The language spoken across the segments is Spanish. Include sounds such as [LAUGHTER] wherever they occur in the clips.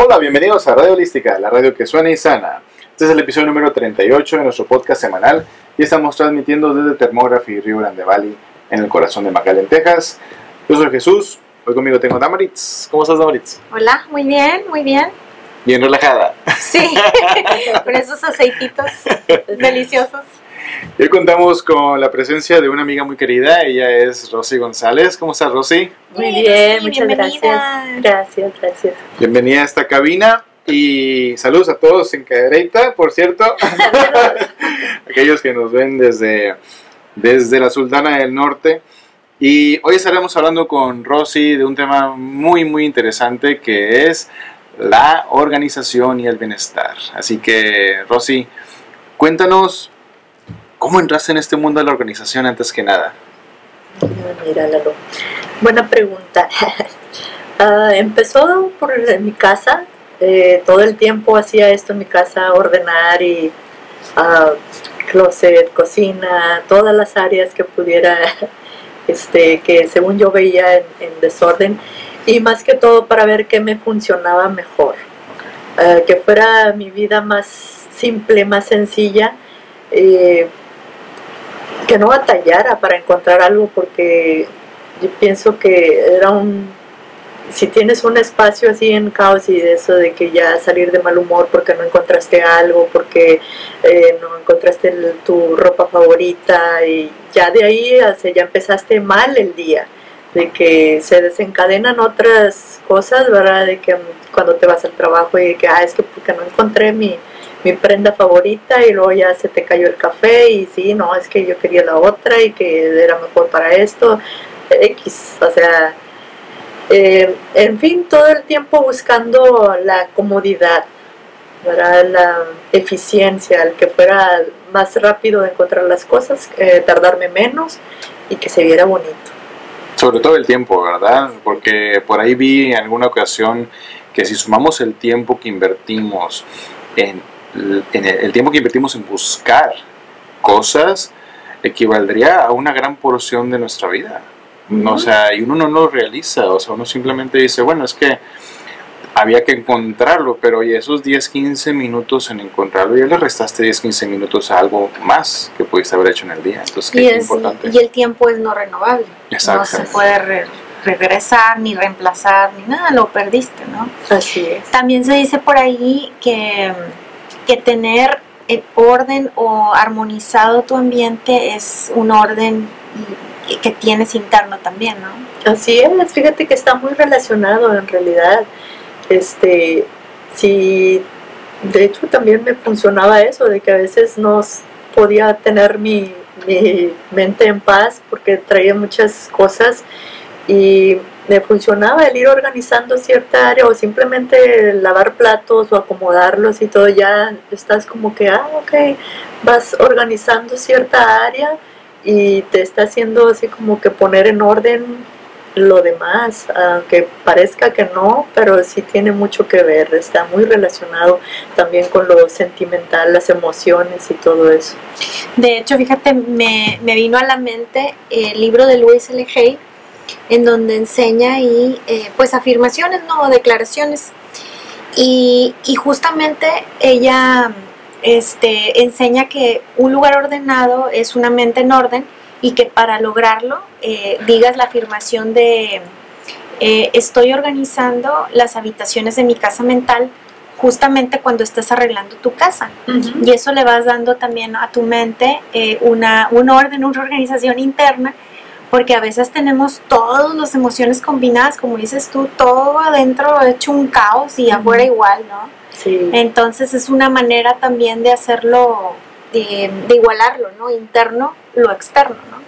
Hola, bienvenidos a Radio Holística, la radio que suena y sana. Este es el episodio número 38 de nuestro podcast semanal y estamos transmitiendo desde Termógrafo Río Grande Valley en el corazón de McAllen, Texas. Yo soy Jesús, hoy conmigo tengo a Damaritz. ¿Cómo estás, Damaritz? Hola, muy bien, muy bien. Bien relajada. Sí, [LAUGHS] con esos aceititos deliciosos. Y hoy contamos con la presencia de una amiga muy querida, ella es Rosy González. ¿Cómo estás, Rosy? Muy Bien, muchas bienvenida. gracias. Gracias, gracias. Bienvenida a esta cabina y saludos a todos en Cadereyta, por cierto. [LAUGHS] Aquellos que nos ven desde, desde la Sultana del Norte. Y hoy estaremos hablando con Rosy de un tema muy, muy interesante que es la organización y el bienestar. Así que, Rosy, cuéntanos cómo entraste en este mundo de la organización antes que nada. Mira, Lalo. Buena pregunta. [LAUGHS] Ah, empezó por mi casa. eh, todo el tiempo hacía esto en mi casa, ordenar y ah, closet, cocina, todas las áreas que pudiera, [LAUGHS] este, que según yo veía en, en desorden. Y más que todo para ver qué me funcionaba mejor. Ah, que fuera mi vida más simple, más sencilla. eh, que no batallara para encontrar algo porque yo pienso que era un si tienes un espacio así en caos y de eso de que ya salir de mal humor porque no encontraste algo porque eh, no encontraste tu ropa favorita y ya de ahí sea, ya empezaste mal el día de que se desencadenan otras cosas verdad de que cuando te vas al trabajo y que ah es que porque no encontré mi mi prenda favorita y luego ya se te cayó el café y sí, no, es que yo quería la otra y que era mejor para esto, X, o sea, eh, en fin, todo el tiempo buscando la comodidad, la eficiencia, el que fuera más rápido de encontrar las cosas, eh, tardarme menos y que se viera bonito. Sobre todo el tiempo, ¿verdad? Porque por ahí vi en alguna ocasión que si sumamos el tiempo que invertimos en, en el, el tiempo que invertimos en buscar cosas, equivaldría a una gran porción de nuestra vida. No, O sea, y uno no lo realiza, o sea, uno simplemente dice, bueno, es que había que encontrarlo, pero oye, esos 10, 15 minutos en encontrarlo, ya le restaste 10, 15 minutos a algo más que pudiste haber hecho en el día. Entonces, qué Y, es- importante. y el tiempo es no renovable. No se puede re- regresar, ni reemplazar, ni nada, lo perdiste, ¿no? Así es. También se dice por ahí que, que tener en orden o armonizado tu ambiente es un orden que tienes interno también, ¿no? Así es, fíjate que está muy relacionado en realidad. Este, si de hecho también me funcionaba eso, de que a veces no podía tener mi, mi mente en paz porque traía muchas cosas y me funcionaba el ir organizando cierta área o simplemente lavar platos o acomodarlos y todo, ya estás como que, ah, ok, vas organizando cierta área y te está haciendo así como que poner en orden lo demás, aunque parezca que no, pero sí tiene mucho que ver, está muy relacionado también con lo sentimental, las emociones y todo eso. De hecho, fíjate, me, me vino a la mente el libro de Louis L. Hay, en donde enseña ahí, eh, pues, afirmaciones, ¿no? Declaraciones. Y, y justamente ella este, enseña que un lugar ordenado es una mente en orden y que para lograrlo eh, digas la afirmación de eh, estoy organizando las habitaciones de mi casa mental justamente cuando estés arreglando tu casa. Y eso le vas dando también a tu mente eh, una, un orden, una organización interna, porque a veces tenemos todas las emociones combinadas, como dices tú, todo adentro hecho un caos y afuera igual, ¿no? Sí, Entonces es una manera también de hacerlo, de, de igualarlo, ¿no? Interno, lo externo, ¿no?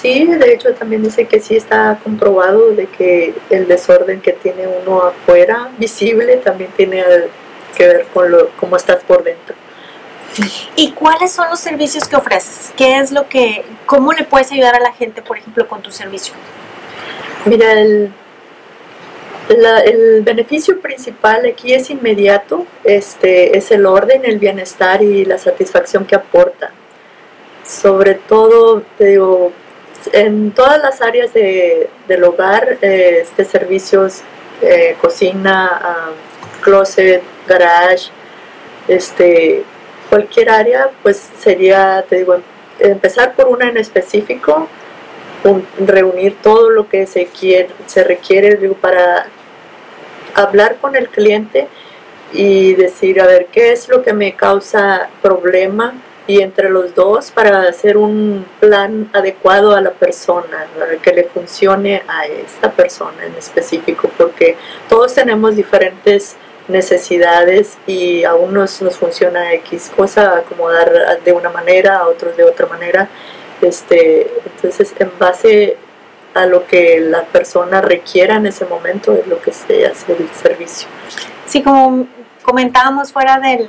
sí, de hecho también dice que sí está comprobado de que el desorden que tiene uno afuera, visible, también tiene que ver con lo, cómo estás por dentro. ¿Y cuáles son los servicios que ofreces? ¿Qué es lo que, cómo le puedes ayudar a la gente, por ejemplo, con tu servicio? Mira, el, beneficio principal aquí es inmediato, este, es el orden, el bienestar y la satisfacción que aporta. Sobre todo, te digo, en todas las áreas de- del hogar, eh, este, servicios, eh, cocina, ah, closet, garage, este, cualquier área, pues sería, te digo, empezar por una en específico, reunir todo lo que se quiere, se requiere para hablar con el cliente y decir, a ver, ¿qué es lo que me causa problema? Y entre los dos para hacer un plan adecuado a la persona, que le funcione a esta persona en específico, porque todos tenemos diferentes necesidades y a unos nos funciona X cosa, acomodar de una manera, a otros de otra manera. Este, entonces, en base a lo que la persona requiera en ese momento es lo que se hace el servicio. Sí, como comentábamos fuera del,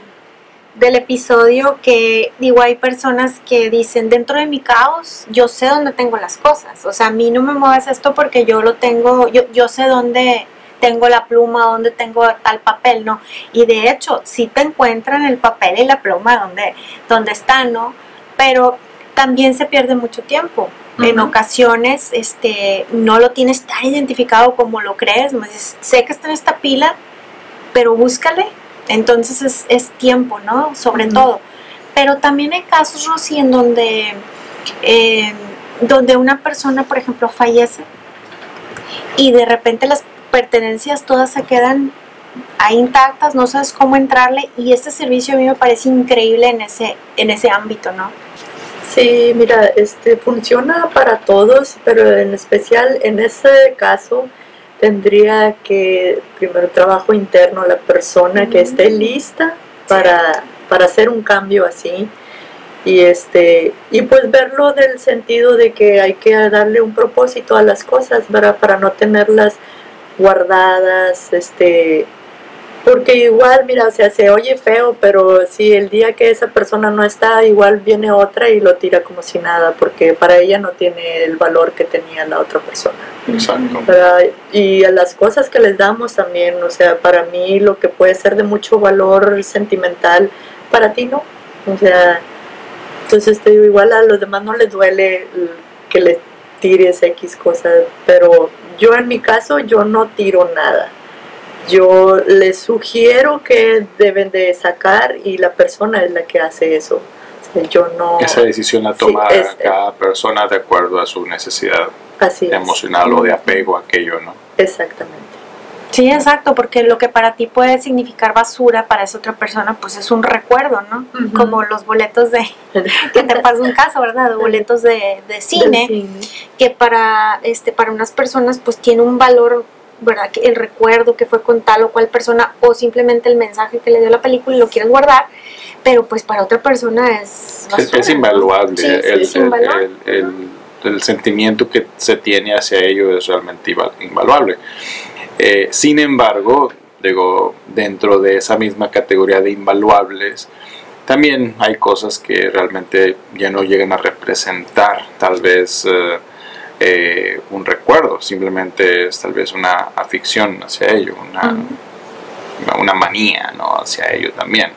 del episodio que digo, hay personas que dicen, dentro de mi caos, yo sé dónde tengo las cosas. O sea, a mí no me muevas esto porque yo lo tengo, yo, yo sé dónde tengo la pluma, dónde tengo tal papel, ¿no? Y de hecho, si te encuentran el papel y la pluma donde, donde están, ¿no? Pero también se pierde mucho tiempo. En ocasiones este, no lo tienes tan identificado como lo crees. sé que está en esta pila, pero búscale. Entonces es, es tiempo, ¿no? Sobre todo. Pero también hay casos, Rosy, en donde, eh, donde una persona, por ejemplo, fallece y de repente las pertenencias todas se quedan ahí intactas, no sabes cómo entrarle y este servicio a mí me parece increíble en ese, en ese ámbito, ¿no? Sí, mira, este funciona para todos, pero en especial en ese caso tendría que primero trabajo interno la persona que esté lista para, para hacer un cambio así. Y este y pues verlo del sentido de que hay que darle un propósito a las cosas para, para no tenerlas guardadas este porque igual, mira, o sea, se oye feo, pero si el día que esa persona no está, igual viene otra y lo tira como si nada, porque para ella no tiene el valor que tenía la otra persona. Exacto. Y a las cosas que les damos también, o sea, para mí lo que puede ser de mucho valor sentimental, para ti no. O sea, entonces te digo, igual a los demás no les duele que le tires X cosas, pero yo en mi caso, yo no tiro nada yo les sugiero que deben de sacar y la persona es la que hace eso. yo no... Esa decisión la toma cada persona de acuerdo a su necesidad emocional o de apego a aquello, ¿no? Exactamente. Sí, exacto, porque lo que para ti puede significar basura, para esa otra persona, pues es un recuerdo, ¿no? Como los boletos de, [LAUGHS] que te pasa un caso, ¿verdad? boletos de, de cine, cine, que para, este, para unas personas, pues tiene un valor ¿verdad? El recuerdo que fue con tal o cual persona o simplemente el mensaje que le dio la película y lo quieres guardar, pero pues para otra persona es... es, invaluable. el, el, sentimiento que se tiene hacia ello es realmente invaluable. Eh, sin embargo, digo, dentro de esa misma categoría de invaluables, también hay cosas que realmente ya no llegan a representar tal vez... Eh, eh, un recuerdo, simplemente es tal vez una afición hacia ello, una, una manía ¿no? hacia ello también,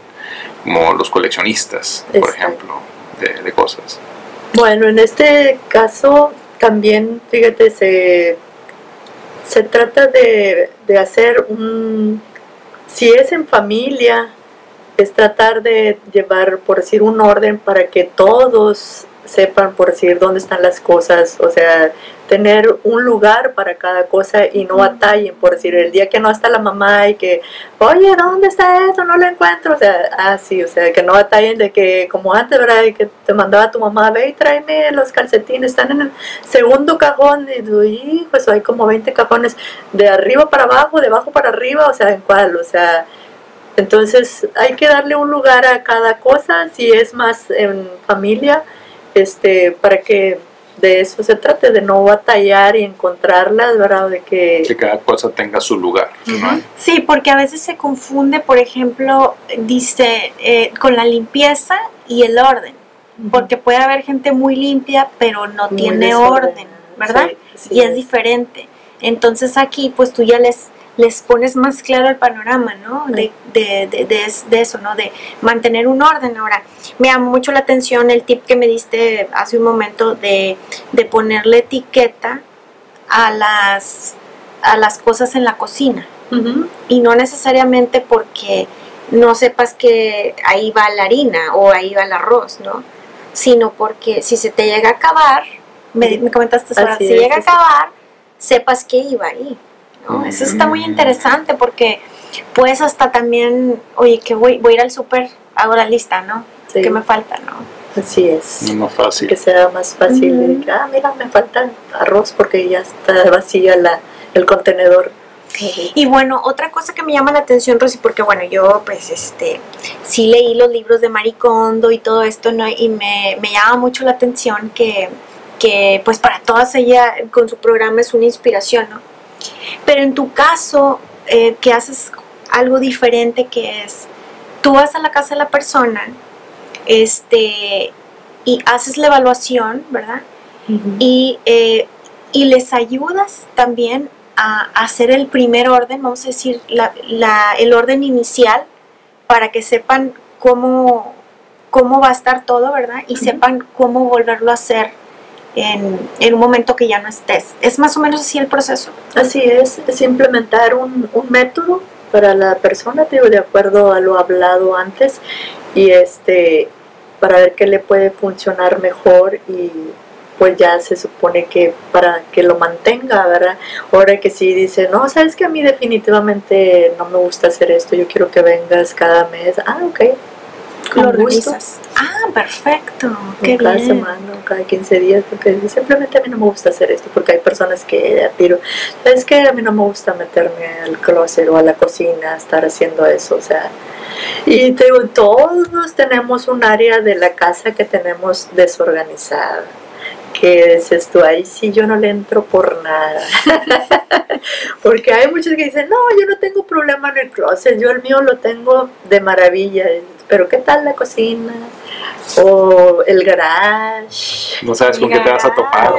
como los coleccionistas, por ejemplo, de, cosas. Bueno, en este caso también, fíjate, se, se trata de, de hacer un, si es en familia, es tratar de llevar, por decir, un orden para que todos sepan, por decir, dónde están las cosas, o sea, tener un lugar para cada cosa y no atallen, por decir, el día que no está la mamá y que, oye, ¿dónde está eso? No lo encuentro, o sea, así, ah, o sea, que no atallen de que, como antes, ¿verdad? Y que te mandaba tu mamá, ve y tráeme los calcetines, están en el segundo cajón, y tú, pues hay como 20 cajones, de arriba para abajo, de abajo para arriba, o sea, ¿en cuál? O sea, entonces hay que darle un lugar a cada cosa, si es más en familia, este, para que de eso se trate, de no batallar y encontrarlas, ¿verdad? De que, que cada cosa tenga su lugar. Sí, porque a veces se confunde, por ejemplo, dice, eh, con la limpieza y el orden, porque puede haber gente muy limpia, pero no tiene orden, ¿verdad? y es diferente. Entonces aquí, pues tú ya les les pones más claro el panorama, ¿no? De, de, de, de, eso, ¿no? De mantener un orden. Ahora, me llamó mucho la atención el tip que me diste hace un momento de, ponerle etiqueta a las, a las cosas en la cocina. Y no necesariamente porque no sepas que ahí va la harina o ahí va el arroz, ¿no? Sino porque si se te llega a acabar, me, me comentaste ahora, si llega a acabar, sepas que iba ahí, ¿no? Eso está muy interesante porque puedes hasta también, oye, que voy, voy a ir al súper, hago la lista, ¿no? Sí, ¿Qué me falta, no? Así es. No fácil. Que sea más fácil. de Ujú. que, ah, mira, me falta arroz porque ya está vacía la, el contenedor. Y bueno, otra cosa que me llama la atención, Rosy, porque bueno, yo pues este, sí leí los libros de Maricondo y todo esto, ¿no? Y me, me llama mucho la atención que, que pues para todas ella con su programa es una inspiración, ¿no? Pero en tu caso, eh, que haces algo diferente que es, tú vas a la casa de la persona, este, y haces la evaluación, ¿verdad? Y, eh, y les ayudas también a, hacer el primer orden, vamos a decir, la, la- el orden inicial, para que sepan cómo, cómo va a estar todo, ¿verdad? Y sepan cómo volverlo a hacer en, un momento que ya no estés. Es más o menos así el proceso. Así es, es implementar un, un método para la persona, digo, de acuerdo a lo hablado antes, y este, para ver qué le puede funcionar mejor y pues ya se supone que para que lo mantenga, ¿verdad? Ahora que sí dice, no, sabes que a mí definitivamente no me gusta hacer esto, yo quiero que vengas cada mes, ah, ok, con gusto. organizas. Ah, perfecto. Qué cada bien. semana o cada 15 días, porque simplemente a mí no me gusta hacer esto, porque hay personas que tiro, es que a mí no me gusta meterme al closet o a la cocina, estar haciendo eso, o sea, y te digo, todos tenemos un área de la casa que tenemos desorganizada. Que dices tú, ahí sí yo no le entro por nada. [LAUGHS] Porque hay muchos que dicen, no, yo no tengo problema en el closet, yo el mío lo tengo de maravilla. Pero ¿qué tal la cocina? O el garage. No sabes con qué te vas a topar.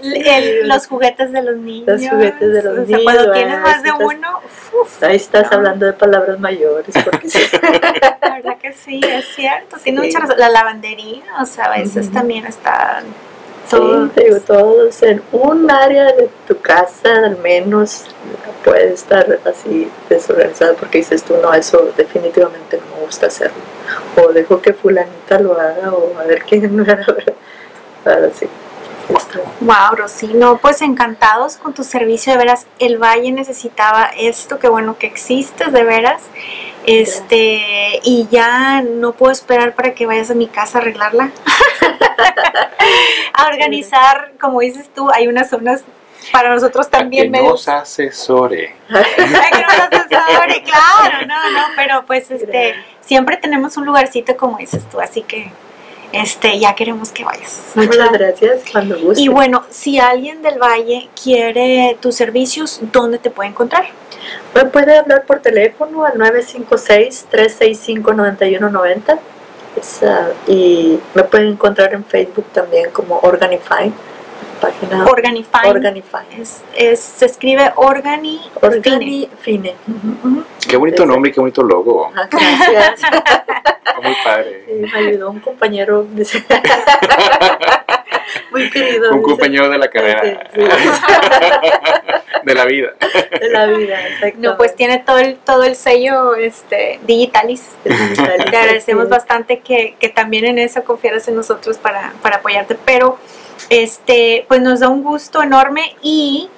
El- [LAUGHS] los juguetes de los niños. juguetes de los O sea, cuando niños, tienes más de estás- uno, uf, Ahí estás No. hablando de palabras mayores. Porque sí. [LAUGHS] la verdad que sí, es cierto. Tiene Sí. mucha razón. La lavandería, o sea, a veces también está Sí, todo. te digo, todos en un área de tu casa al menos puede estar así desorganizado porque dices tú, no, eso definitivamente no me gusta hacerlo. O dejo que fulanita lo haga o a ver quién [LAUGHS] me hará. Ahora sí. Está- Wow, Rosy, no, pues encantados con tu servicio, de veras, el Valle necesitaba esto, qué bueno que existes, de veras, este, y ya no puedo esperar para que vayas a mi casa a arreglarla, [LAUGHS] a organizar, como dices tú, hay unas zonas para nosotros también que medio nos asesore. Que nos asesore, claro, no, no, pero pues este, siempre tenemos un lugarcito como dices tú, así que este, ya queremos que vayas. Muchas gracias, cuando guste. Y bueno, si alguien del Valle quiere tus servicios, ¿dónde te puede encontrar? Me puede hablar por teléfono al 956-365-9190 Esa- y me pueden encontrar en Facebook también como Organify, página Organify. Organify. Es, es- se escribe Organi. Organi Fine. Qué bonito nombre y qué bonito logo. Ah, gracias. [LAUGHS] Muy padre. Sí, me ayudó un compañero dice. [LAUGHS] muy querido Un dice, compañero de la carrera. Sí, [LAUGHS] De la vida. de la vida exacto No, pues tiene todo el, todo el sello este, Digitalis. Te agradecemos bastante que, que también en eso confieras en nosotros para, para apoyarte, pero este, pues nos da un gusto enorme y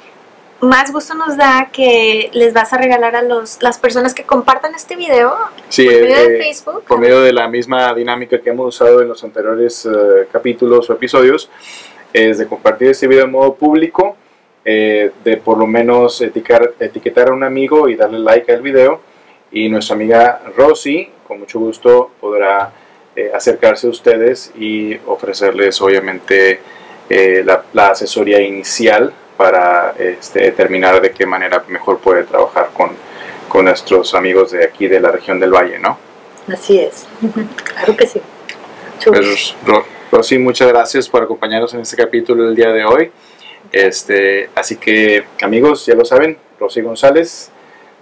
más gusto nos da que les vas a regalar a los, las personas que compartan este video Sí, por medio de eh, Facebook. por medio de la misma dinámica que hemos usado en los anteriores eh, capítulos o episodios, es de compartir este video en modo público, eh, de por lo menos etiquetar, etiquetar a un amigo y darle like al video. Y nuestra amiga Rosy, con mucho gusto, podrá eh, acercarse a ustedes y ofrecerles, obviamente, eh, la, la asesoría inicial para este, determinar de qué manera mejor puede trabajar con, con nuestros amigos de aquí de la región del Valle, ¿no? así es [LAUGHS] claro que sí. Pues, Ro- Rosy, muchas gracias por acompañarnos en este capítulo del día de hoy. Este, así que, amigos, ya lo saben, Rosy González,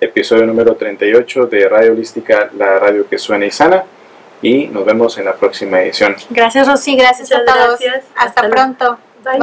episodio número 38 de Radio Holística, la radio que suena y sana. Y nos vemos en la próxima edición. Gracias Rosy, gracias Muchas a todos. gracias. Hasta, pronto. Bye. Bye.